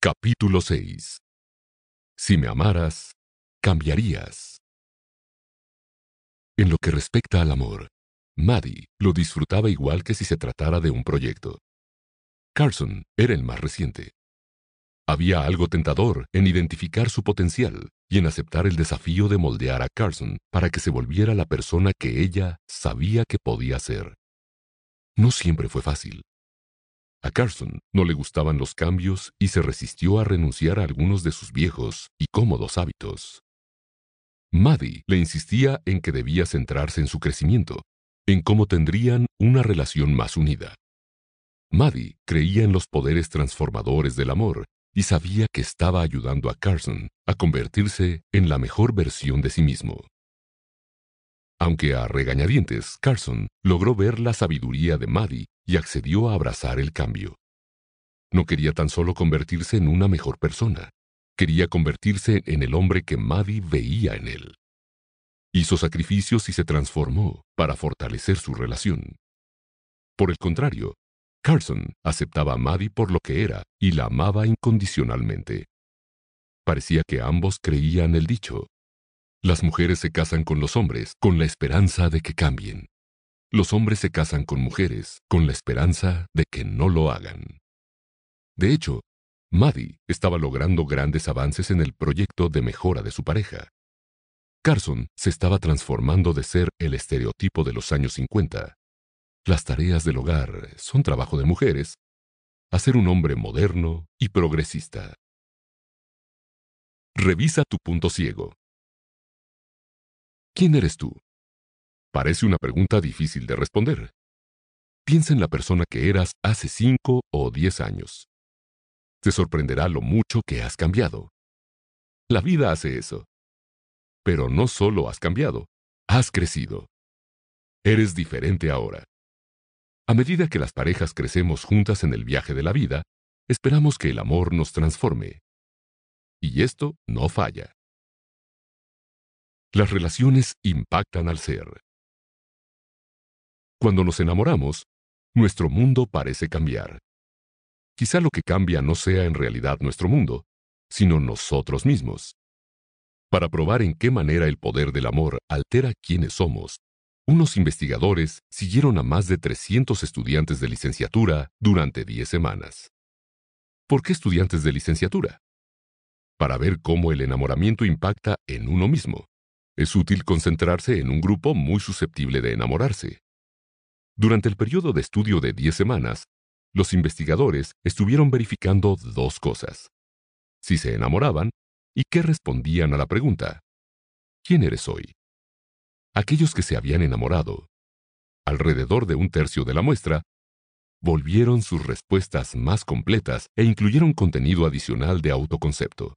Capítulo 6 Si me amaras, cambiarías. En lo que respecta al amor, Maddie lo disfrutaba igual que si se tratara de un proyecto. Carson era el más reciente. Había algo tentador en identificar su potencial y en aceptar el desafío de moldear a Carson para que se volviera la persona que ella sabía que podía ser. No siempre fue fácil. A Carson no le gustaban los cambios y se resistió a renunciar a algunos de sus viejos y cómodos hábitos. Maddie le insistía en que debía centrarse en su crecimiento, en cómo tendrían una relación más unida. Maddie creía en los poderes transformadores del amor y sabía que estaba ayudando a Carson a convertirse en la mejor versión de sí mismo. Aunque a regañadientes, Carson logró ver la sabiduría de Maddie y accedió a abrazar el cambio. No quería tan solo convertirse en una mejor persona, quería convertirse en el hombre que Maddie veía en él. Hizo sacrificios y se transformó para fortalecer su relación. Por el contrario, Carson aceptaba a Maddie por lo que era y la amaba incondicionalmente. Parecía que ambos creían el dicho. Las mujeres se casan con los hombres con la esperanza de que cambien. Los hombres se casan con mujeres con la esperanza de que no lo hagan. De hecho, Maddie estaba logrando grandes avances en el proyecto de mejora de su pareja. Carson se estaba transformando de ser el estereotipo de los años 50. Las tareas del hogar son trabajo de mujeres, a ser un hombre moderno y progresista. Revisa tu punto ciego. ¿Quién eres tú? Parece una pregunta difícil de responder. Piensa en la persona que eras hace cinco o diez años. Te sorprenderá lo mucho que has cambiado. La vida hace eso. Pero no solo has cambiado, has crecido. Eres diferente ahora. A medida que las parejas crecemos juntas en el viaje de la vida, esperamos que el amor nos transforme. Y esto no falla. Las relaciones impactan al ser. Cuando nos enamoramos, nuestro mundo parece cambiar. Quizá lo que cambia no sea en realidad nuestro mundo, sino nosotros mismos. Para probar en qué manera el poder del amor altera quiénes somos, unos investigadores siguieron a más de 300 estudiantes de licenciatura durante 10 semanas. ¿Por qué estudiantes de licenciatura? Para ver cómo el enamoramiento impacta en uno mismo. Es útil concentrarse en un grupo muy susceptible de enamorarse. Durante el periodo de estudio de 10 semanas, los investigadores estuvieron verificando dos cosas. Si se enamoraban y qué respondían a la pregunta. ¿Quién eres hoy? Aquellos que se habían enamorado, alrededor de un tercio de la muestra, volvieron sus respuestas más completas e incluyeron contenido adicional de autoconcepto,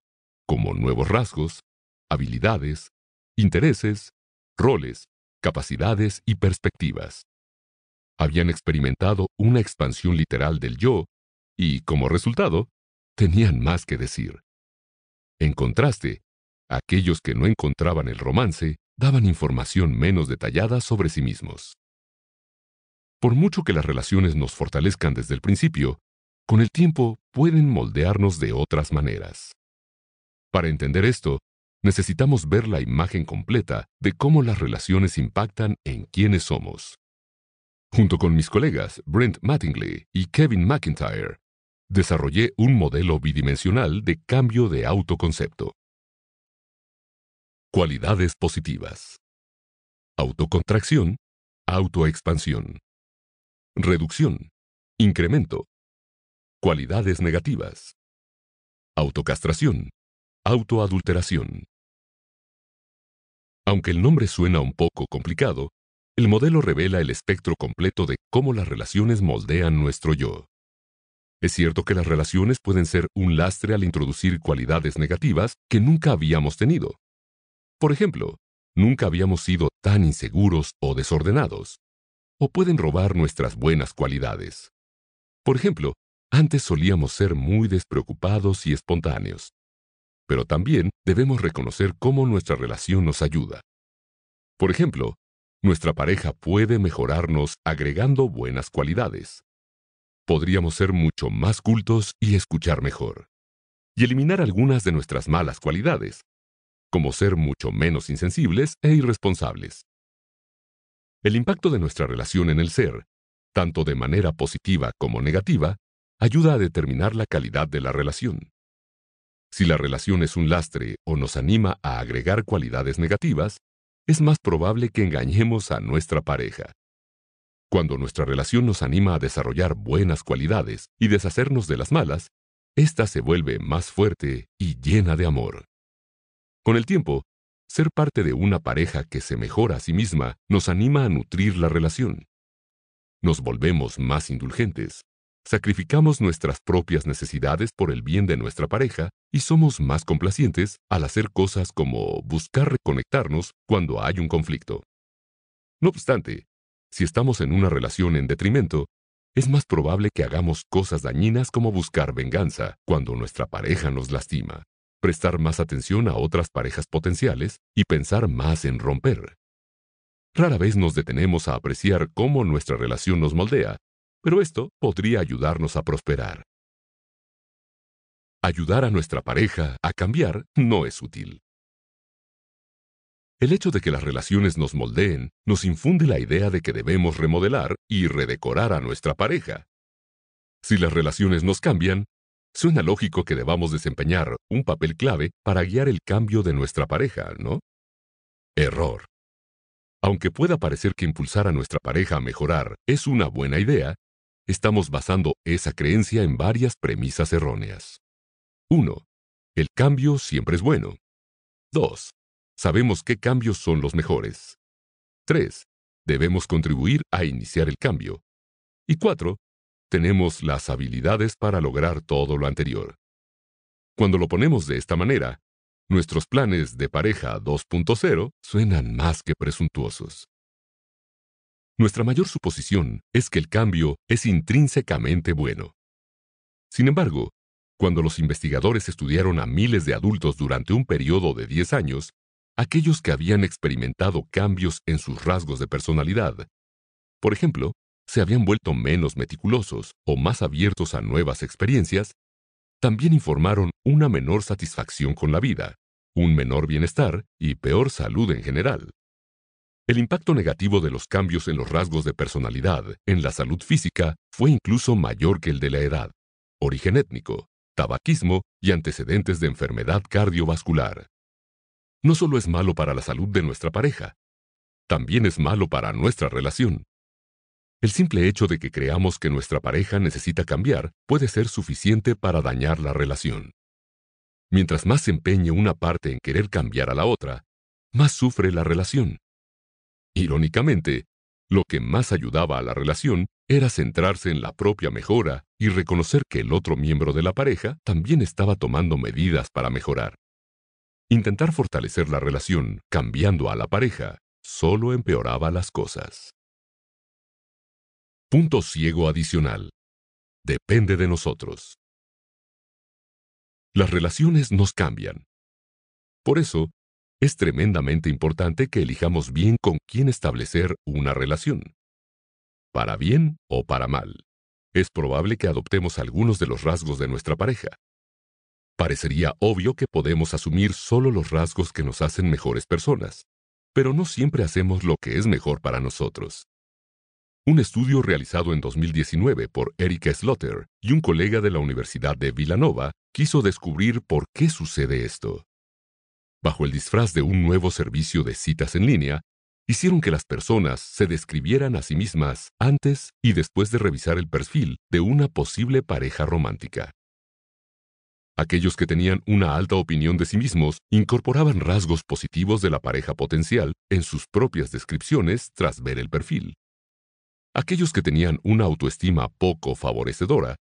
como nuevos rasgos, habilidades, intereses, roles, capacidades y perspectivas habían experimentado una expansión literal del yo y, como resultado, tenían más que decir. En contraste, aquellos que no encontraban el romance daban información menos detallada sobre sí mismos. Por mucho que las relaciones nos fortalezcan desde el principio, con el tiempo pueden moldearnos de otras maneras. Para entender esto, necesitamos ver la imagen completa de cómo las relaciones impactan en quiénes somos. Junto con mis colegas Brent Mattingly y Kevin McIntyre, desarrollé un modelo bidimensional de cambio de autoconcepto. Cualidades positivas. Autocontracción, autoexpansión. Reducción, incremento. Cualidades negativas. Autocastración, autoadulteración. Aunque el nombre suena un poco complicado, el modelo revela el espectro completo de cómo las relaciones moldean nuestro yo. Es cierto que las relaciones pueden ser un lastre al introducir cualidades negativas que nunca habíamos tenido. Por ejemplo, nunca habíamos sido tan inseguros o desordenados. O pueden robar nuestras buenas cualidades. Por ejemplo, antes solíamos ser muy despreocupados y espontáneos. Pero también debemos reconocer cómo nuestra relación nos ayuda. Por ejemplo, nuestra pareja puede mejorarnos agregando buenas cualidades. Podríamos ser mucho más cultos y escuchar mejor. y eliminar algunas de nuestras malas cualidades, como ser mucho menos insensibles e irresponsables. El impacto de nuestra relación en el ser, tanto de manera positiva como negativa, ayuda a determinar la calidad de la relación. Si la relación es un lastre o nos anima a agregar cualidades negativas, es más probable que engañemos a nuestra pareja. Cuando nuestra relación nos anima a desarrollar buenas cualidades y deshacernos de las malas, ésta se vuelve más fuerte y llena de amor. Con el tiempo, ser parte de una pareja que se mejora a sí misma nos anima a nutrir la relación. Nos volvemos más indulgentes, sacrificamos nuestras propias necesidades por el bien de nuestra pareja y somos más complacientes al hacer cosas como buscar reconectarnos cuando hay un conflicto. No obstante, si estamos en una relación en detrimento, es más probable que hagamos cosas dañinas como buscar venganza cuando nuestra pareja nos lastima prestar más atención a otras parejas potenciales y pensar más en romper. Rara vez nos detenemos a apreciar cómo nuestra relación nos moldea, pero esto podría ayudarnos a prosperar. Ayudar a nuestra pareja a cambiar no es útil. El hecho de que las relaciones nos moldeen nos infunde la idea de que debemos remodelar y redecorar a nuestra pareja. Si las relaciones nos cambian, Suena lógico que debamos desempeñar un papel clave para guiar el cambio de nuestra pareja, ¿no? Error. Aunque pueda parecer que impulsar a nuestra pareja a mejorar es una buena idea, estamos basando esa creencia en varias premisas erróneas. 1. El cambio siempre es bueno. 2. Sabemos qué cambios son los mejores. 3. Debemos contribuir a iniciar el cambio. Y 4 tenemos las habilidades para lograr todo lo anterior. Cuando lo ponemos de esta manera, nuestros planes de pareja 2.0 suenan más que presuntuosos. Nuestra mayor suposición es que el cambio es intrínsecamente bueno. Sin embargo, cuando los investigadores estudiaron a miles de adultos durante un periodo de 10 años, aquellos que habían experimentado cambios en sus rasgos de personalidad, por ejemplo, se habían vuelto menos meticulosos o más abiertos a nuevas experiencias, también informaron una menor satisfacción con la vida, un menor bienestar y peor salud en general. El impacto negativo de los cambios en los rasgos de personalidad en la salud física fue incluso mayor que el de la edad, origen étnico, tabaquismo y antecedentes de enfermedad cardiovascular. No solo es malo para la salud de nuestra pareja, también es malo para nuestra relación. El simple hecho de que creamos que nuestra pareja necesita cambiar puede ser suficiente para dañar la relación. Mientras más se empeñe una parte en querer cambiar a la otra, más sufre la relación. Irónicamente, lo que más ayudaba a la relación era centrarse en la propia mejora y reconocer que el otro miembro de la pareja también estaba tomando medidas para mejorar. Intentar fortalecer la relación cambiando a la pareja solo empeoraba las cosas. Punto ciego adicional. Depende de nosotros. Las relaciones nos cambian. Por eso, es tremendamente importante que elijamos bien con quién establecer una relación. Para bien o para mal. Es probable que adoptemos algunos de los rasgos de nuestra pareja. Parecería obvio que podemos asumir solo los rasgos que nos hacen mejores personas, pero no siempre hacemos lo que es mejor para nosotros. Un estudio realizado en 2019 por Erika Slotter y un colega de la Universidad de Villanova quiso descubrir por qué sucede esto. Bajo el disfraz de un nuevo servicio de citas en línea, hicieron que las personas se describieran a sí mismas antes y después de revisar el perfil de una posible pareja romántica. Aquellos que tenían una alta opinión de sí mismos incorporaban rasgos positivos de la pareja potencial en sus propias descripciones tras ver el perfil. Aquellos que tenían una autoestima poco favorecedora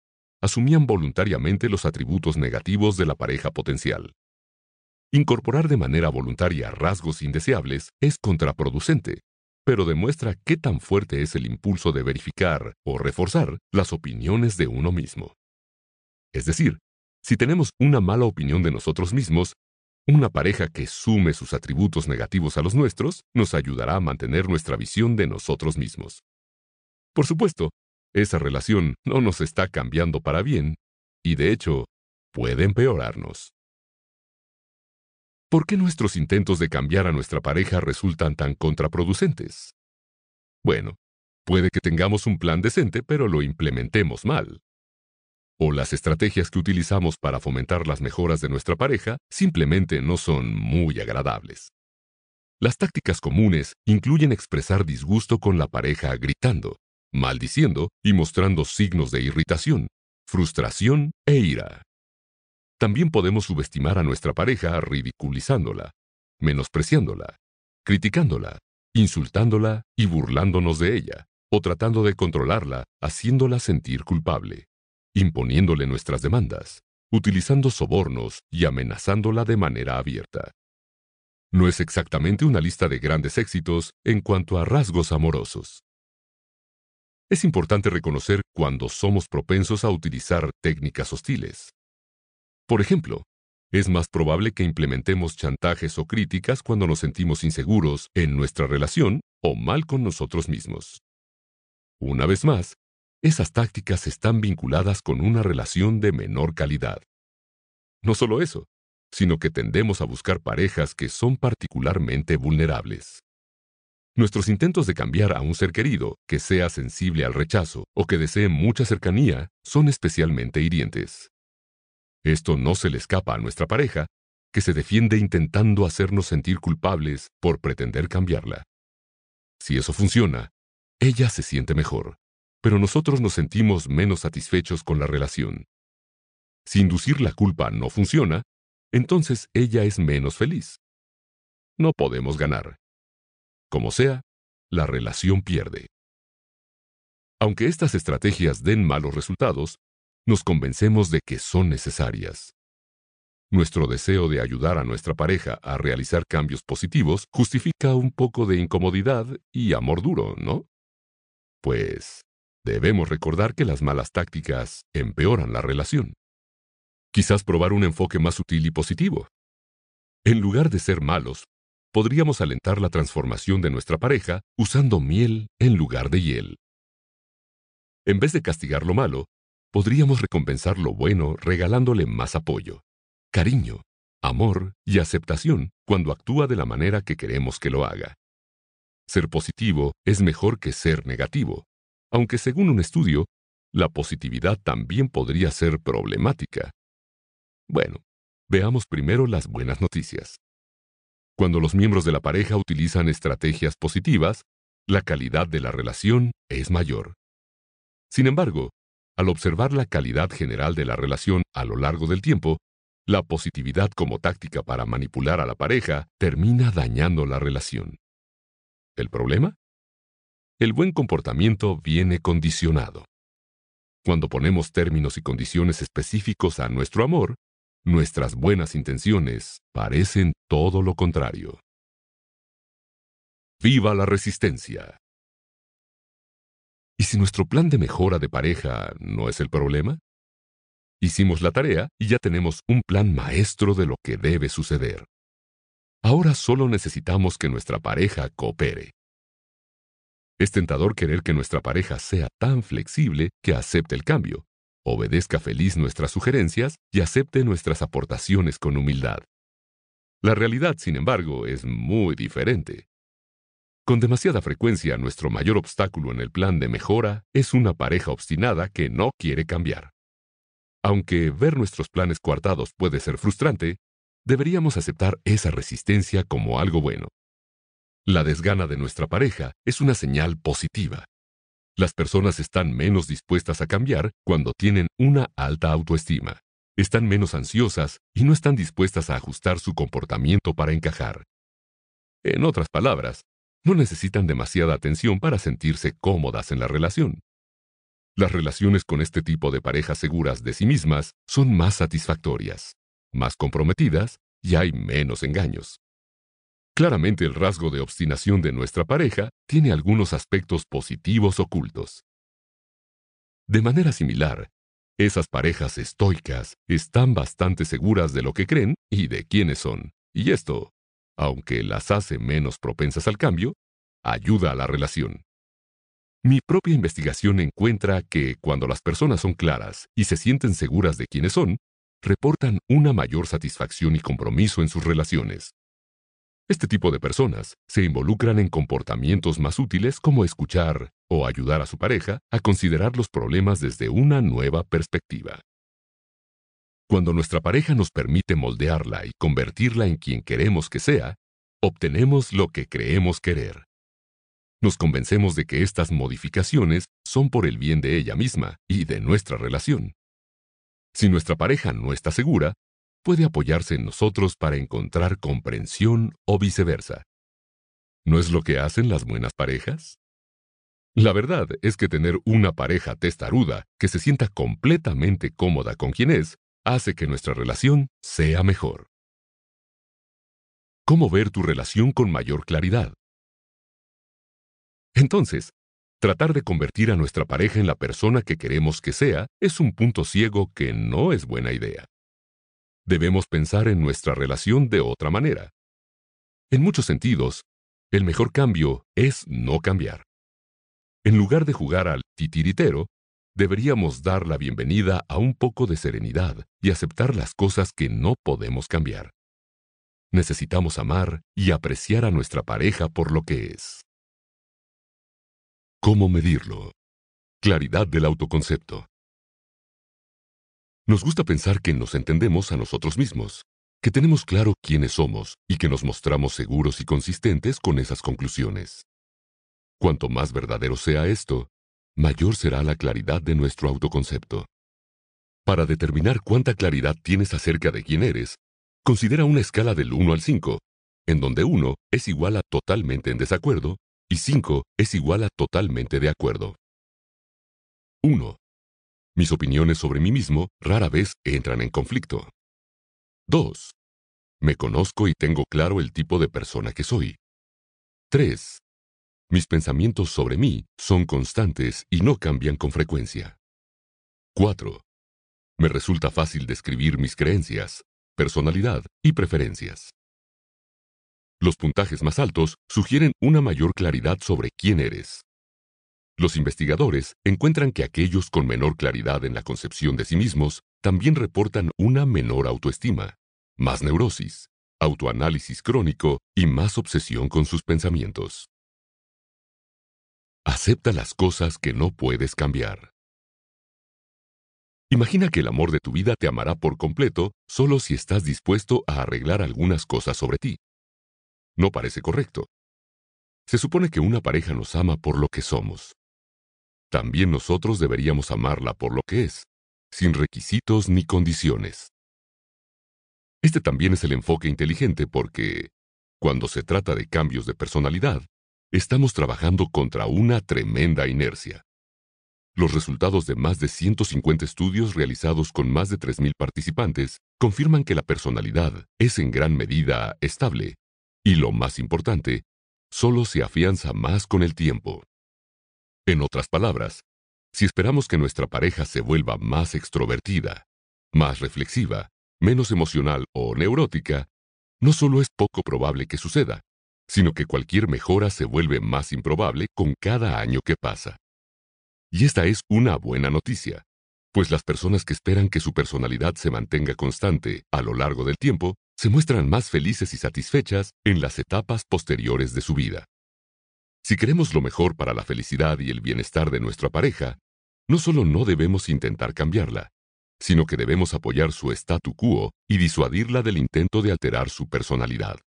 asumían voluntariamente los atributos negativos de la pareja potencial. Incorporar de manera voluntaria rasgos indeseables es contraproducente, pero demuestra qué tan fuerte es el impulso de verificar o reforzar las opiniones de uno mismo. Es decir, si tenemos una mala opinión de nosotros mismos, una pareja que sume sus atributos negativos a los nuestros nos ayudará a mantener nuestra visión de nosotros mismos. Por supuesto, esa relación no nos está cambiando para bien, y de hecho, puede empeorarnos. ¿Por qué nuestros intentos de cambiar a nuestra pareja resultan tan contraproducentes? Bueno, puede que tengamos un plan decente pero lo implementemos mal. O las estrategias que utilizamos para fomentar las mejoras de nuestra pareja simplemente no son muy agradables. Las tácticas comunes incluyen expresar disgusto con la pareja gritando, maldiciendo y mostrando signos de irritación, frustración e ira. También podemos subestimar a nuestra pareja ridiculizándola, menospreciándola, criticándola, insultándola y burlándonos de ella, o tratando de controlarla, haciéndola sentir culpable, imponiéndole nuestras demandas, utilizando sobornos y amenazándola de manera abierta. No es exactamente una lista de grandes éxitos en cuanto a rasgos amorosos. Es importante reconocer cuando somos propensos a utilizar técnicas hostiles. Por ejemplo, es más probable que implementemos chantajes o críticas cuando nos sentimos inseguros en nuestra relación o mal con nosotros mismos. Una vez más, esas tácticas están vinculadas con una relación de menor calidad. No solo eso, sino que tendemos a buscar parejas que son particularmente vulnerables. Nuestros intentos de cambiar a un ser querido que sea sensible al rechazo o que desee mucha cercanía son especialmente hirientes. Esto no se le escapa a nuestra pareja, que se defiende intentando hacernos sentir culpables por pretender cambiarla. Si eso funciona, ella se siente mejor, pero nosotros nos sentimos menos satisfechos con la relación. Si inducir la culpa no funciona, entonces ella es menos feliz. No podemos ganar. Como sea, la relación pierde. Aunque estas estrategias den malos resultados, nos convencemos de que son necesarias. Nuestro deseo de ayudar a nuestra pareja a realizar cambios positivos justifica un poco de incomodidad y amor duro, ¿no? Pues debemos recordar que las malas tácticas empeoran la relación. Quizás probar un enfoque más sutil y positivo. En lugar de ser malos, podríamos alentar la transformación de nuestra pareja usando miel en lugar de hiel. En vez de castigar lo malo, podríamos recompensar lo bueno regalándole más apoyo, cariño, amor y aceptación cuando actúa de la manera que queremos que lo haga. Ser positivo es mejor que ser negativo, aunque según un estudio, la positividad también podría ser problemática. Bueno, veamos primero las buenas noticias. Cuando los miembros de la pareja utilizan estrategias positivas, la calidad de la relación es mayor. Sin embargo, al observar la calidad general de la relación a lo largo del tiempo, la positividad como táctica para manipular a la pareja termina dañando la relación. ¿El problema? El buen comportamiento viene condicionado. Cuando ponemos términos y condiciones específicos a nuestro amor, nuestras buenas intenciones parecen todo lo contrario. ¡Viva la resistencia! ¿Y si nuestro plan de mejora de pareja no es el problema? Hicimos la tarea y ya tenemos un plan maestro de lo que debe suceder. Ahora solo necesitamos que nuestra pareja coopere. Es tentador querer que nuestra pareja sea tan flexible que acepte el cambio, obedezca feliz nuestras sugerencias y acepte nuestras aportaciones con humildad. La realidad, sin embargo, es muy diferente. Con demasiada frecuencia, nuestro mayor obstáculo en el plan de mejora es una pareja obstinada que no quiere cambiar. Aunque ver nuestros planes coartados puede ser frustrante, deberíamos aceptar esa resistencia como algo bueno. La desgana de nuestra pareja es una señal positiva. Las personas están menos dispuestas a cambiar cuando tienen una alta autoestima. Están menos ansiosas y no están dispuestas a ajustar su comportamiento para encajar. En otras palabras, no necesitan demasiada atención para sentirse cómodas en la relación. Las relaciones con este tipo de parejas seguras de sí mismas son más satisfactorias, más comprometidas y hay menos engaños. Claramente el rasgo de obstinación de nuestra pareja tiene algunos aspectos positivos ocultos. De manera similar, esas parejas estoicas están bastante seguras de lo que creen y de quiénes son, y esto, aunque las hace menos propensas al cambio, ayuda a la relación. Mi propia investigación encuentra que cuando las personas son claras y se sienten seguras de quiénes son, reportan una mayor satisfacción y compromiso en sus relaciones. Este tipo de personas se involucran en comportamientos más útiles como escuchar o ayudar a su pareja a considerar los problemas desde una nueva perspectiva. Cuando nuestra pareja nos permite moldearla y convertirla en quien queremos que sea, obtenemos lo que creemos querer. Nos convencemos de que estas modificaciones son por el bien de ella misma y de nuestra relación. Si nuestra pareja no está segura, puede apoyarse en nosotros para encontrar comprensión o viceversa. ¿No es lo que hacen las buenas parejas? La verdad es que tener una pareja testaruda que se sienta completamente cómoda con quien es, hace que nuestra relación sea mejor. ¿Cómo ver tu relación con mayor claridad? Entonces, tratar de convertir a nuestra pareja en la persona que queremos que sea es un punto ciego que no es buena idea. Debemos pensar en nuestra relación de otra manera. En muchos sentidos, el mejor cambio es no cambiar. En lugar de jugar al titiritero, deberíamos dar la bienvenida a un poco de serenidad y aceptar las cosas que no podemos cambiar. Necesitamos amar y apreciar a nuestra pareja por lo que es. ¿Cómo medirlo? Claridad del autoconcepto. Nos gusta pensar que nos entendemos a nosotros mismos, que tenemos claro quiénes somos y que nos mostramos seguros y consistentes con esas conclusiones. Cuanto más verdadero sea esto, mayor será la claridad de nuestro autoconcepto. Para determinar cuánta claridad tienes acerca de quién eres, considera una escala del 1 al 5, en donde 1 es igual a totalmente en desacuerdo y 5 es igual a totalmente de acuerdo. 1. Mis opiniones sobre mí mismo rara vez entran en conflicto. 2. Me conozco y tengo claro el tipo de persona que soy. 3. Mis pensamientos sobre mí son constantes y no cambian con frecuencia. 4. Me resulta fácil describir mis creencias, personalidad y preferencias. Los puntajes más altos sugieren una mayor claridad sobre quién eres. Los investigadores encuentran que aquellos con menor claridad en la concepción de sí mismos también reportan una menor autoestima, más neurosis, autoanálisis crónico y más obsesión con sus pensamientos. Acepta las cosas que no puedes cambiar. Imagina que el amor de tu vida te amará por completo solo si estás dispuesto a arreglar algunas cosas sobre ti. No parece correcto. Se supone que una pareja nos ama por lo que somos, también nosotros deberíamos amarla por lo que es, sin requisitos ni condiciones. Este también es el enfoque inteligente porque, cuando se trata de cambios de personalidad, estamos trabajando contra una tremenda inercia. Los resultados de más de 150 estudios realizados con más de 3.000 participantes confirman que la personalidad es en gran medida estable y, lo más importante, solo se afianza más con el tiempo. En otras palabras, si esperamos que nuestra pareja se vuelva más extrovertida, más reflexiva, menos emocional o neurótica, no solo es poco probable que suceda, sino que cualquier mejora se vuelve más improbable con cada año que pasa. Y esta es una buena noticia, pues las personas que esperan que su personalidad se mantenga constante a lo largo del tiempo se muestran más felices y satisfechas en las etapas posteriores de su vida. Si queremos lo mejor para la felicidad y el bienestar de nuestra pareja, no solo no debemos intentar cambiarla, sino que debemos apoyar su statu quo y disuadirla del intento de alterar su personalidad.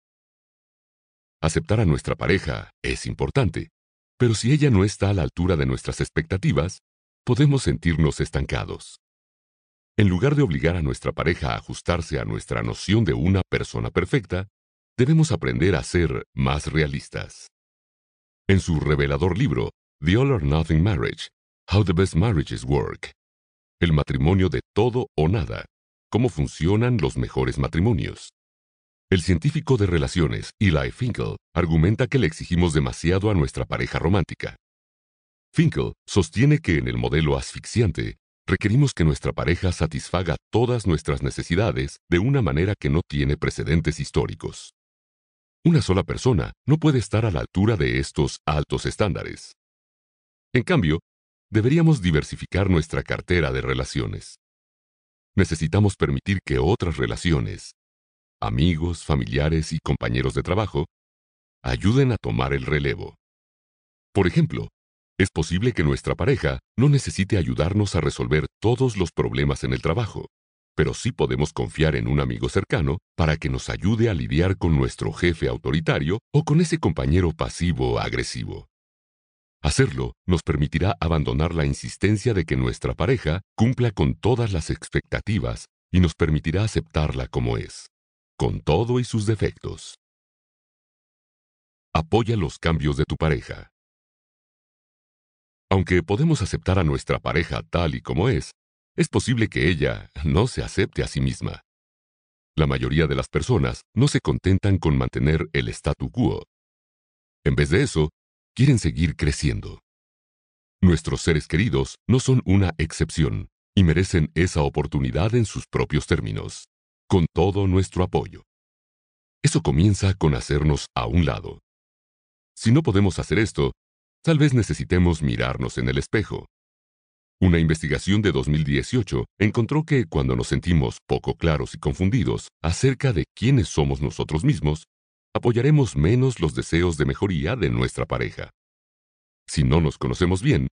Aceptar a nuestra pareja es importante, pero si ella no está a la altura de nuestras expectativas, podemos sentirnos estancados. En lugar de obligar a nuestra pareja a ajustarse a nuestra noción de una persona perfecta, debemos aprender a ser más realistas. En su revelador libro, The All or Nothing Marriage, How the Best Marriages Work, El matrimonio de todo o nada, cómo funcionan los mejores matrimonios. El científico de relaciones, Eli Finkel, argumenta que le exigimos demasiado a nuestra pareja romántica. Finkel sostiene que en el modelo asfixiante, requerimos que nuestra pareja satisfaga todas nuestras necesidades de una manera que no tiene precedentes históricos. Una sola persona no puede estar a la altura de estos altos estándares. En cambio, deberíamos diversificar nuestra cartera de relaciones. necesitamos permitir que otras relaciones, amigos, familiares y compañeros de trabajo, ayuden a tomar el relevo. Por ejemplo, es posible que nuestra pareja no necesite ayudarnos a resolver todos los problemas en el trabajo, pero sí podemos confiar en un amigo cercano para que nos ayude a lidiar con nuestro jefe autoritario o con ese compañero pasivo o agresivo. Hacerlo nos permitirá abandonar la insistencia de que nuestra pareja cumpla con todas las expectativas y nos permitirá aceptarla como es, con todo y sus defectos. Apoya los cambios de tu pareja. Aunque podemos aceptar a nuestra pareja tal y como es, es posible que ella no se acepte a sí misma. La mayoría de las personas no se contentan con mantener el statu quo. En vez de eso, quieren seguir creciendo. Nuestros seres queridos no son una excepción y merecen esa oportunidad en sus propios términos, con todo nuestro apoyo. Eso comienza con hacernos a un lado. Si no podemos hacer esto, tal vez necesitemos mirarnos en el espejo. Una investigación de 2018 encontró que cuando nos sentimos poco claros y confundidos acerca de quiénes somos nosotros mismos, apoyaremos menos los deseos de mejoría de nuestra pareja. Si no nos conocemos bien,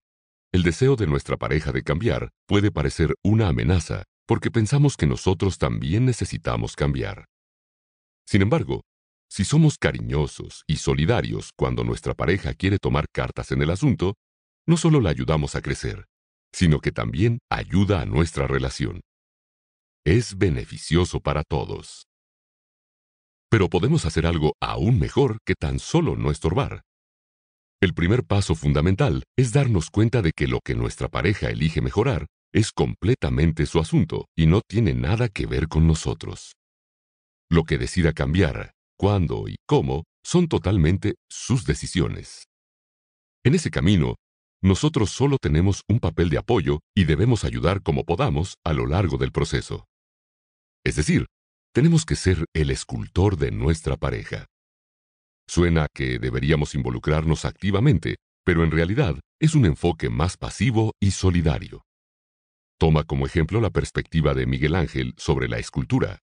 el deseo de nuestra pareja de cambiar puede parecer una amenaza porque pensamos que nosotros también necesitamos cambiar. Sin embargo, si somos cariñosos y solidarios cuando nuestra pareja quiere tomar cartas en el asunto, no solo la ayudamos a crecer, sino que también ayuda a nuestra relación. Es beneficioso para todos. Pero podemos hacer algo aún mejor que tan solo no estorbar. El primer paso fundamental es darnos cuenta de que lo que nuestra pareja elige mejorar es completamente su asunto y no tiene nada que ver con nosotros. Lo que decida cambiar cuándo y cómo son totalmente sus decisiones. En ese camino, nosotros solo tenemos un papel de apoyo y debemos ayudar como podamos a lo largo del proceso. Es decir, tenemos que ser el escultor de nuestra pareja. Suena que deberíamos involucrarnos activamente, pero en realidad es un enfoque más pasivo y solidario. Toma como ejemplo la perspectiva de Miguel Ángel sobre la escultura.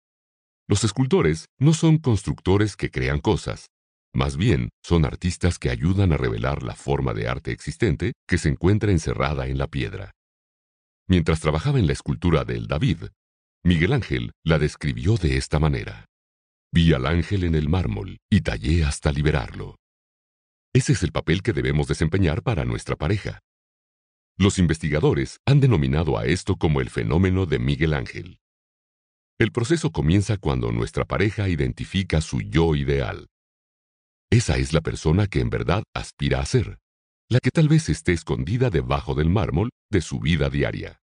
Los escultores no son constructores que crean cosas, más bien son artistas que ayudan a revelar la forma de arte existente que se encuentra encerrada en la piedra. Mientras trabajaba en la escultura del David, Miguel Ángel la describió de esta manera. Vi al ángel en el mármol y tallé hasta liberarlo. Ese es el papel que debemos desempeñar para nuestra pareja. Los investigadores han denominado a esto como el fenómeno de Miguel Ángel. El proceso comienza cuando nuestra pareja identifica su yo ideal. Esa es la persona que en verdad aspira a ser, la que tal vez esté escondida debajo del mármol de su vida diaria.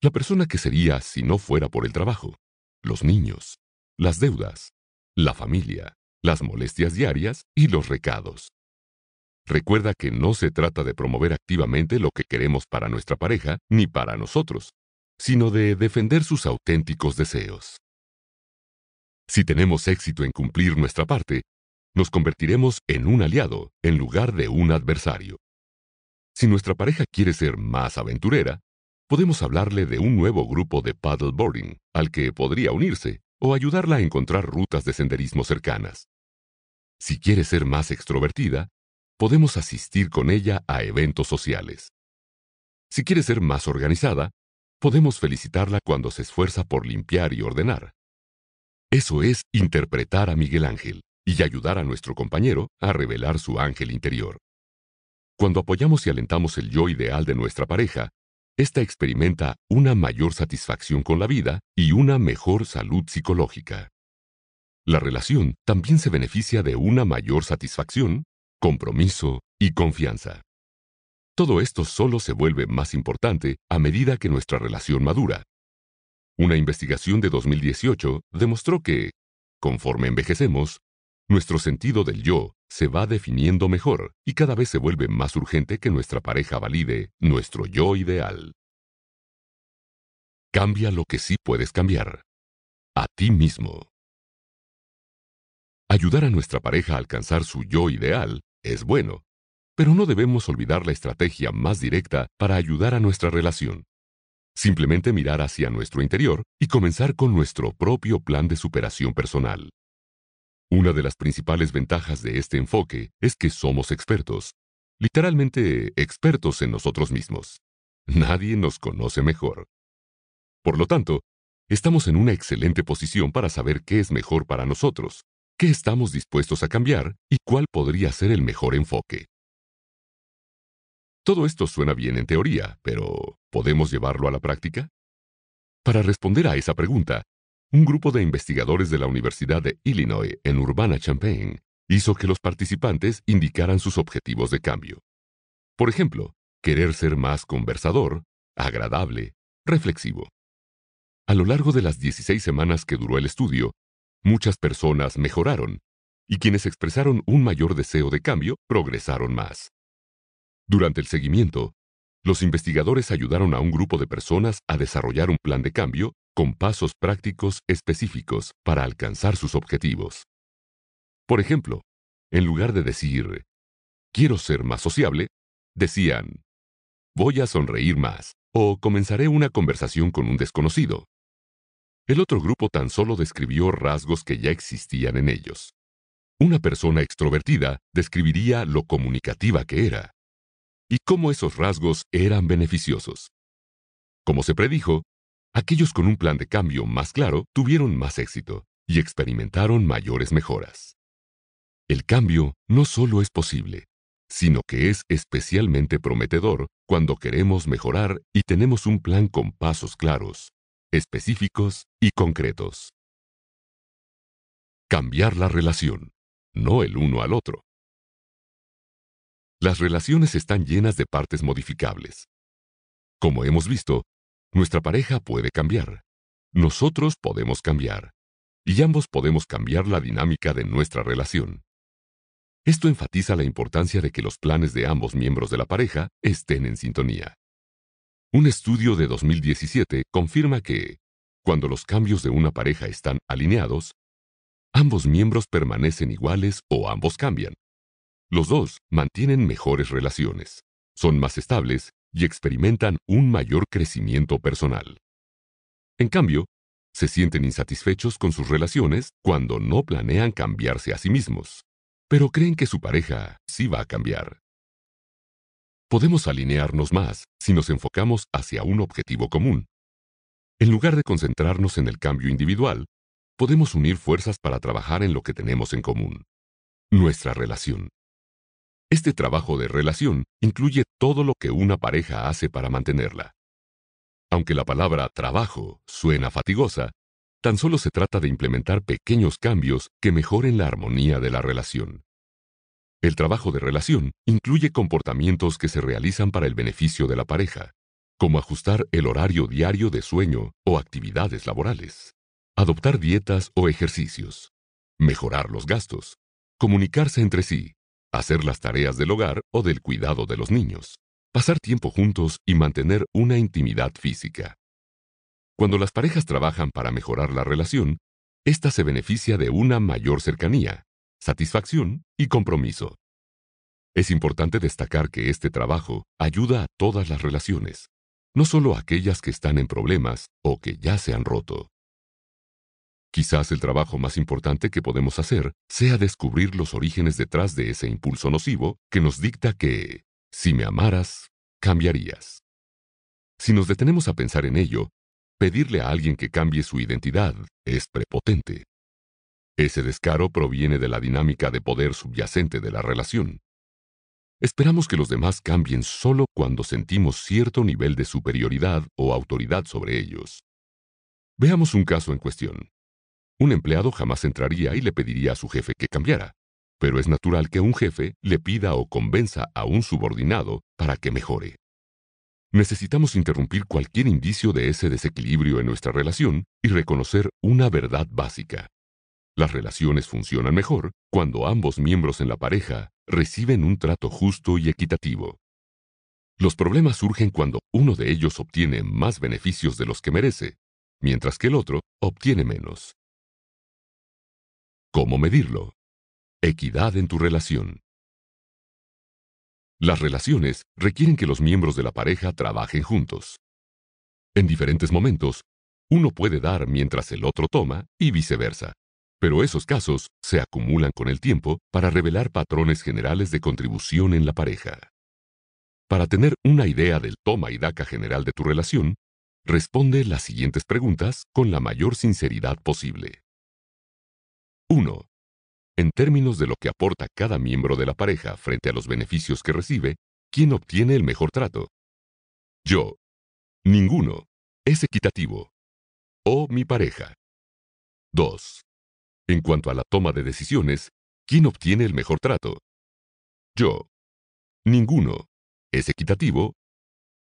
La persona que sería si no fuera por el trabajo, los niños, las deudas, la familia, las molestias diarias y los recados. Recuerda que no se trata de promover activamente lo que queremos para nuestra pareja ni para nosotros, sino de defender sus auténticos deseos. Si tenemos éxito en cumplir nuestra parte, nos convertiremos en un aliado en lugar de un adversario. Si nuestra pareja quiere ser más aventurera, podemos hablarle de un nuevo grupo de paddleboarding al que podría unirse o ayudarla a encontrar rutas de senderismo cercanas. Si quiere ser más extrovertida, podemos asistir con ella a eventos sociales. Si quiere ser más organizada, podemos felicitarla cuando se esfuerza por limpiar y ordenar. Eso es interpretar a Miguel Ángel y ayudar a nuestro compañero a revelar su ángel interior. Cuando apoyamos y alentamos el yo ideal de nuestra pareja, ésta experimenta una mayor satisfacción con la vida y una mejor salud psicológica. La relación también se beneficia de una mayor satisfacción, compromiso y confianza. Todo esto solo se vuelve más importante a medida que nuestra relación madura. Una investigación de 2018 demostró que, conforme envejecemos, nuestro sentido del yo se va definiendo mejor y cada vez se vuelve más urgente que nuestra pareja valide nuestro yo ideal. Cambia lo que sí puedes cambiar. A ti mismo. Ayudar a nuestra pareja a alcanzar su yo ideal es bueno, pero no debemos olvidar la estrategia más directa para ayudar a nuestra relación. Simplemente mirar hacia nuestro interior y comenzar con nuestro propio plan de superación personal. Una de las principales ventajas de este enfoque es que somos expertos, literalmente expertos en nosotros mismos. Nadie nos conoce mejor. Por lo tanto, estamos en una excelente posición para saber qué es mejor para nosotros, qué estamos dispuestos a cambiar y cuál podría ser el mejor enfoque. Todo esto suena bien en teoría, pero ¿podemos llevarlo a la práctica? Para responder a esa pregunta, un grupo de investigadores de la Universidad de Illinois en Urbana-Champaign hizo que los participantes indicaran sus objetivos de cambio. Por ejemplo, querer ser más conversador, agradable, reflexivo. A lo largo de las 16 semanas que duró el estudio, muchas personas mejoraron, y quienes expresaron un mayor deseo de cambio progresaron más. Durante el seguimiento, los investigadores ayudaron a un grupo de personas a desarrollar un plan de cambio con pasos prácticos específicos para alcanzar sus objetivos. Por ejemplo, en lugar de decir, quiero ser más sociable, decían, voy a sonreír más o comenzaré una conversación con un desconocido. El otro grupo tan solo describió rasgos que ya existían en ellos. Una persona extrovertida describiría lo comunicativa que era y cómo esos rasgos eran beneficiosos. Como se predijo, aquellos con un plan de cambio más claro tuvieron más éxito y experimentaron mayores mejoras. El cambio no solo es posible, sino que es especialmente prometedor cuando queremos mejorar y tenemos un plan con pasos claros, específicos y concretos. Cambiar la relación, no el uno al otro. Las relaciones están llenas de partes modificables. Como hemos visto, nuestra pareja puede cambiar. Nosotros podemos cambiar. Y ambos podemos cambiar la dinámica de nuestra relación. Esto enfatiza la importancia de que los planes de ambos miembros de la pareja estén en sintonía. Un estudio de 2017 confirma que, cuando los cambios de una pareja están alineados, ambos miembros permanecen iguales o ambos cambian. Los dos mantienen mejores relaciones, son más estables y experimentan un mayor crecimiento personal. En cambio, se sienten insatisfechos con sus relaciones cuando no planean cambiarse a sí mismos, pero creen que su pareja sí va a cambiar. Podemos alinearnos más si nos enfocamos hacia un objetivo común. En lugar de concentrarnos en el cambio individual, podemos unir fuerzas para trabajar en lo que tenemos en común, nuestra relación. Este trabajo de relación incluye todo lo que una pareja hace para mantenerla. Aunque la palabra trabajo suena fatigosa, tan solo se trata de implementar pequeños cambios que mejoren la armonía de la relación. El trabajo de relación incluye comportamientos que se realizan para el beneficio de la pareja, como ajustar el horario diario de sueño o actividades laborales, adoptar dietas o ejercicios, mejorar los gastos, comunicarse entre sí, hacer las tareas del hogar o del cuidado de los niños, pasar tiempo juntos y mantener una intimidad física. Cuando las parejas trabajan para mejorar la relación, ésta se beneficia de una mayor cercanía, satisfacción y compromiso. Es importante destacar que este trabajo ayuda a todas las relaciones, no solo a aquellas que están en problemas o que ya se han roto. Quizás el trabajo más importante que podemos hacer sea descubrir los orígenes detrás de ese impulso nocivo que nos dicta que, si me amaras, cambiarías. Si nos detenemos a pensar en ello, pedirle a alguien que cambie su identidad es prepotente. Ese descaro proviene de la dinámica de poder subyacente de la relación. Esperamos que los demás cambien solo cuando sentimos cierto nivel de superioridad o autoridad sobre ellos. Veamos un caso en cuestión. Un empleado jamás entraría y le pediría a su jefe que cambiara, pero es natural que un jefe le pida o convenza a un subordinado para que mejore. Necesitamos interrumpir cualquier indicio de ese desequilibrio en nuestra relación y reconocer una verdad básica. Las relaciones funcionan mejor cuando ambos miembros en la pareja reciben un trato justo y equitativo. Los problemas surgen cuando uno de ellos obtiene más beneficios de los que merece, mientras que el otro obtiene menos. ¿Cómo medirlo? Equidad en tu relación. Las relaciones requieren que los miembros de la pareja trabajen juntos. En diferentes momentos, uno puede dar mientras el otro toma y viceversa. Pero esos casos se acumulan con el tiempo para revelar patrones generales de contribución en la pareja. Para tener una idea del toma y daca general de tu relación, responde las siguientes preguntas con la mayor sinceridad posible. 1. En términos de lo que aporta cada miembro de la pareja frente a los beneficios que recibe, ¿quién obtiene el mejor trato? Yo. Ninguno. Es equitativo. O mi pareja. 2. En cuanto a la toma de decisiones, ¿quién obtiene el mejor trato? Yo. Ninguno. ¿Es equitativo?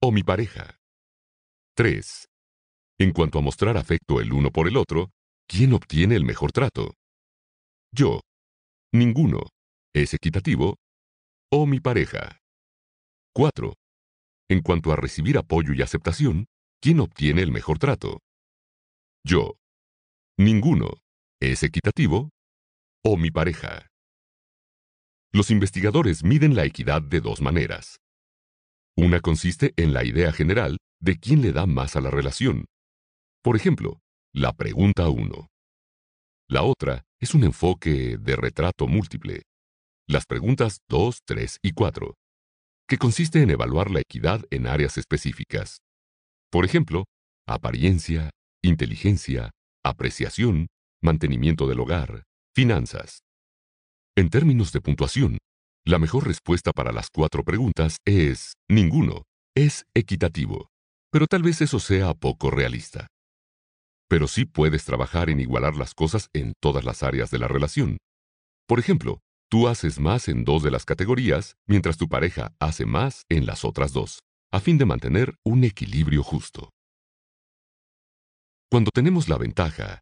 ¿O mi pareja? 3. En cuanto a mostrar afecto el uno por el otro, ¿quién obtiene el mejor trato? Yo. Ninguno. ¿Es equitativo? ¿O mi pareja? 4. En cuanto a recibir apoyo y aceptación, ¿quién obtiene el mejor trato? Yo. Ninguno. ¿Es equitativo? ¿O mi pareja? Los investigadores miden la equidad de dos maneras. Una consiste en la idea general de quién le da más a la relación. Por ejemplo, la pregunta 1. La otra es un enfoque de retrato múltiple. Las preguntas 2, 3 y 4, que consiste en evaluar la equidad en áreas específicas. Por ejemplo, apariencia, inteligencia, apreciación, mantenimiento del hogar, finanzas. En términos de puntuación, la mejor respuesta para las cuatro preguntas es ninguno, es equitativo. Pero tal vez eso sea poco realista. Pero sí puedes trabajar en igualar las cosas en todas las áreas de la relación. Por ejemplo, tú haces más en dos de las categorías, mientras tu pareja hace más en las otras dos, a fin de mantener un equilibrio justo. Cuando tenemos la ventaja,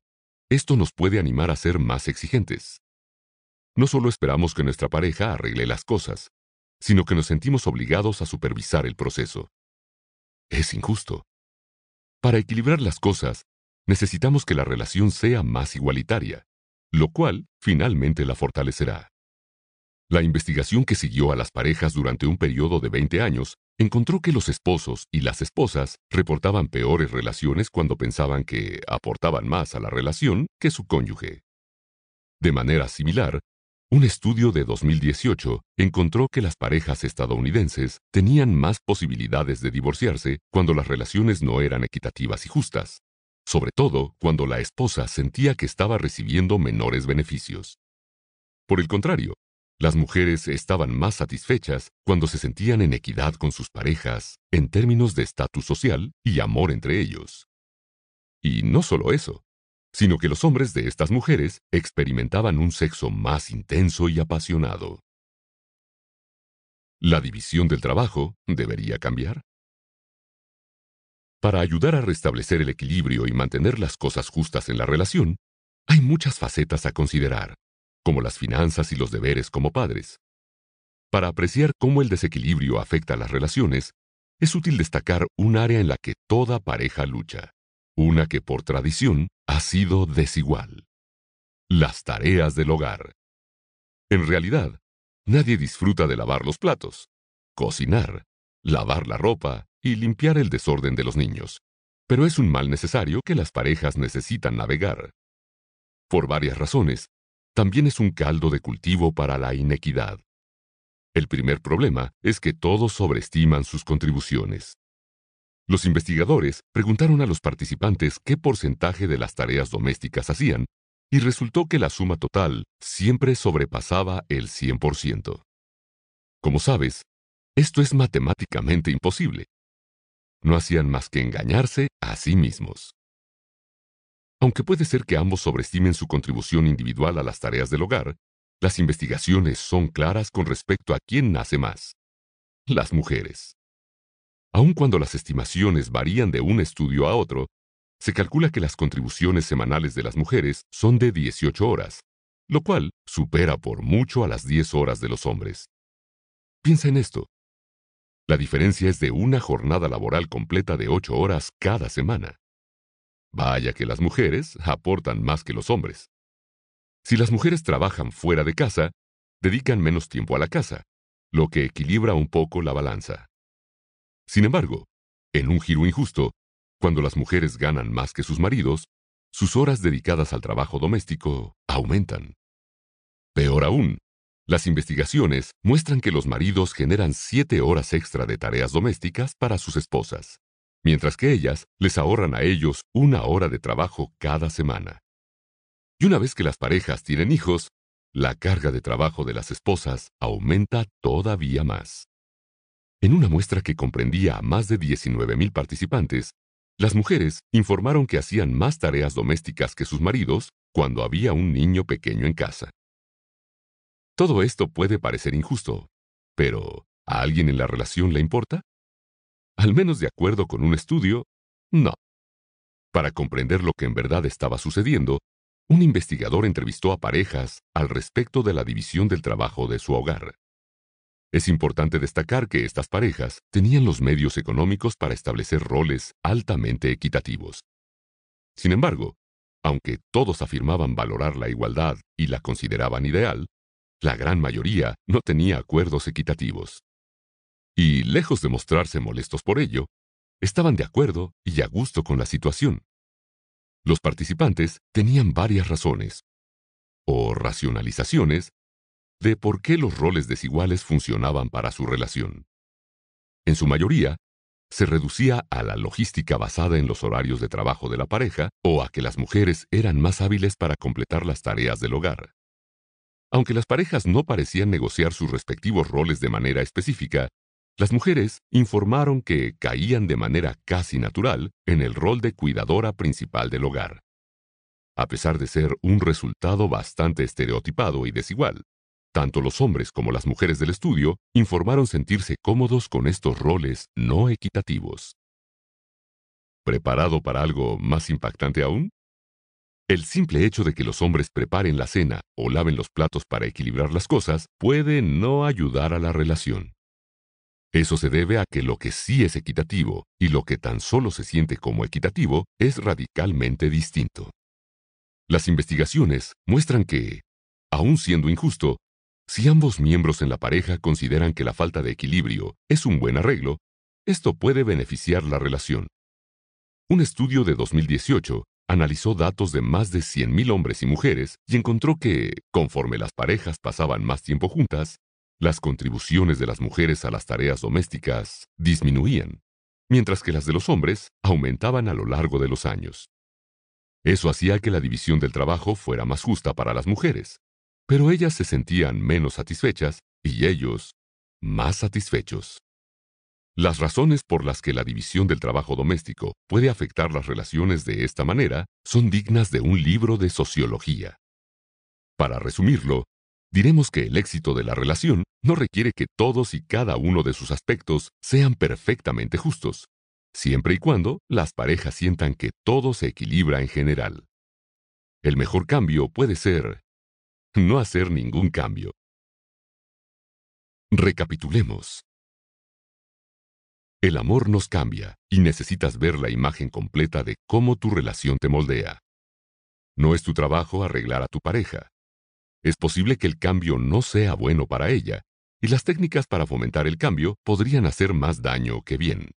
esto nos puede animar a ser más exigentes. No solo esperamos que nuestra pareja arregle las cosas, sino que nos sentimos obligados a supervisar el proceso. Es injusto. Para equilibrar las cosas, necesitamos que la relación sea más igualitaria, lo cual finalmente la fortalecerá. La investigación que siguió a las parejas durante un periodo de 20 años encontró que los esposos y las esposas reportaban peores relaciones cuando pensaban que aportaban más a la relación que su cónyuge. De manera similar, un estudio de 2018 encontró que las parejas estadounidenses tenían más posibilidades de divorciarse cuando las relaciones no eran equitativas y justas, sobre todo cuando la esposa sentía que estaba recibiendo menores beneficios. Por el contrario, las mujeres estaban más satisfechas cuando se sentían en equidad con sus parejas en términos de estatus social y amor entre ellos. Y no solo eso, sino que los hombres de estas mujeres experimentaban un sexo más intenso y apasionado. ¿La división del trabajo debería cambiar? Para ayudar a restablecer el equilibrio y mantener las cosas justas en la relación, hay muchas facetas a considerar como las finanzas y los deberes como padres. Para apreciar cómo el desequilibrio afecta a las relaciones, es útil destacar un área en la que toda pareja lucha, una que por tradición ha sido desigual. Las tareas del hogar. En realidad, nadie disfruta de lavar los platos, cocinar, lavar la ropa y limpiar el desorden de los niños. Pero es un mal necesario que las parejas necesitan navegar. Por varias razones, también es un caldo de cultivo para la inequidad. El primer problema es que todos sobreestiman sus contribuciones. Los investigadores preguntaron a los participantes qué porcentaje de las tareas domésticas hacían, y resultó que la suma total siempre sobrepasaba el 100%. Como sabes, esto es matemáticamente imposible. No hacían más que engañarse a sí mismos. Aunque puede ser que ambos sobreestimen su contribución individual a las tareas del hogar, las investigaciones son claras con respecto a quién nace más. Las mujeres. Aun cuando las estimaciones varían de un estudio a otro, se calcula que las contribuciones semanales de las mujeres son de 18 horas, lo cual supera por mucho a las 10 horas de los hombres. Piensa en esto. La diferencia es de una jornada laboral completa de 8 horas cada semana. Vaya que las mujeres aportan más que los hombres. Si las mujeres trabajan fuera de casa, dedican menos tiempo a la casa, lo que equilibra un poco la balanza. Sin embargo, en un giro injusto, cuando las mujeres ganan más que sus maridos, sus horas dedicadas al trabajo doméstico aumentan. Peor aún, las investigaciones muestran que los maridos generan siete horas extra de tareas domésticas para sus esposas, mientras que ellas les ahorran a ellos una hora de trabajo cada semana. Y una vez que las parejas tienen hijos, la carga de trabajo de las esposas aumenta todavía más. En una muestra que comprendía a más de 19.000 participantes, las mujeres informaron que hacían más tareas domésticas que sus maridos cuando había un niño pequeño en casa. Todo esto puede parecer injusto, pero ¿a alguien en la relación le importa? Al menos de acuerdo con un estudio, no. Para comprender lo que en verdad estaba sucediendo, un investigador entrevistó a parejas al respecto de la división del trabajo de su hogar. Es importante destacar que estas parejas tenían los medios económicos para establecer roles altamente equitativos. Sin embargo, aunque todos afirmaban valorar la igualdad y la consideraban ideal, la gran mayoría no tenía acuerdos equitativos. Y, lejos de mostrarse molestos por ello, estaban de acuerdo y a gusto con la situación. Los participantes tenían varias razones, o racionalizaciones, de por qué los roles desiguales funcionaban para su relación. En su mayoría, se reducía a la logística basada en los horarios de trabajo de la pareja o a que las mujeres eran más hábiles para completar las tareas del hogar. Aunque las parejas no parecían negociar sus respectivos roles de manera específica, las mujeres informaron que caían de manera casi natural en el rol de cuidadora principal del hogar. A pesar de ser un resultado bastante estereotipado y desigual, tanto los hombres como las mujeres del estudio informaron sentirse cómodos con estos roles no equitativos. ¿Preparado para algo más impactante aún? El simple hecho de que los hombres preparen la cena o laven los platos para equilibrar las cosas puede no ayudar a la relación. Eso se debe a que lo que sí es equitativo y lo que tan solo se siente como equitativo es radicalmente distinto. Las investigaciones muestran que, aun siendo injusto, si ambos miembros en la pareja consideran que la falta de equilibrio es un buen arreglo, esto puede beneficiar la relación. Un estudio de 2018 analizó datos de más de 100.000 hombres y mujeres y encontró que, conforme las parejas pasaban más tiempo juntas, las contribuciones de las mujeres a las tareas domésticas disminuían, mientras que las de los hombres aumentaban a lo largo de los años. Eso hacía que la división del trabajo fuera más justa para las mujeres, pero ellas se sentían menos satisfechas y ellos más satisfechos. Las razones por las que la división del trabajo doméstico puede afectar las relaciones de esta manera son dignas de un libro de sociología. Para resumirlo, diremos que el éxito de la relación no requiere que todos y cada uno de sus aspectos sean perfectamente justos, siempre y cuando las parejas sientan que todo se equilibra en general. El mejor cambio puede ser no hacer ningún cambio. Recapitulemos. El amor nos cambia y necesitas ver la imagen completa de cómo tu relación te moldea. No es tu trabajo arreglar a tu pareja. Es posible que el cambio no sea bueno para ella, y las técnicas para fomentar el cambio podrían hacer más daño que bien.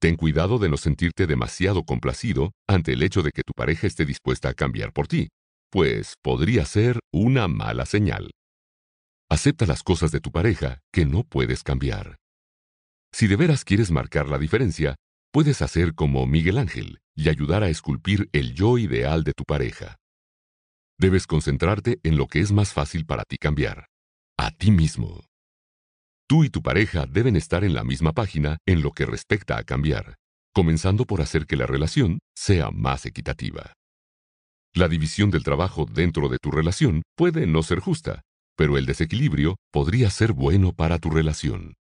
Ten cuidado de no sentirte demasiado complacido ante el hecho de que tu pareja esté dispuesta a cambiar por ti, pues podría ser una mala señal. Acepta las cosas de tu pareja que no puedes cambiar. Si de veras quieres marcar la diferencia, puedes hacer como Miguel Ángel y ayudar a esculpir el yo ideal de tu pareja. Debes concentrarte en lo que es más fácil para ti cambiar, a ti mismo. Tú y tu pareja deben estar en la misma página en lo que respecta a cambiar, comenzando por hacer que la relación sea más equitativa. La división del trabajo dentro de tu relación puede no ser justa, pero el desequilibrio podría ser bueno para tu relación.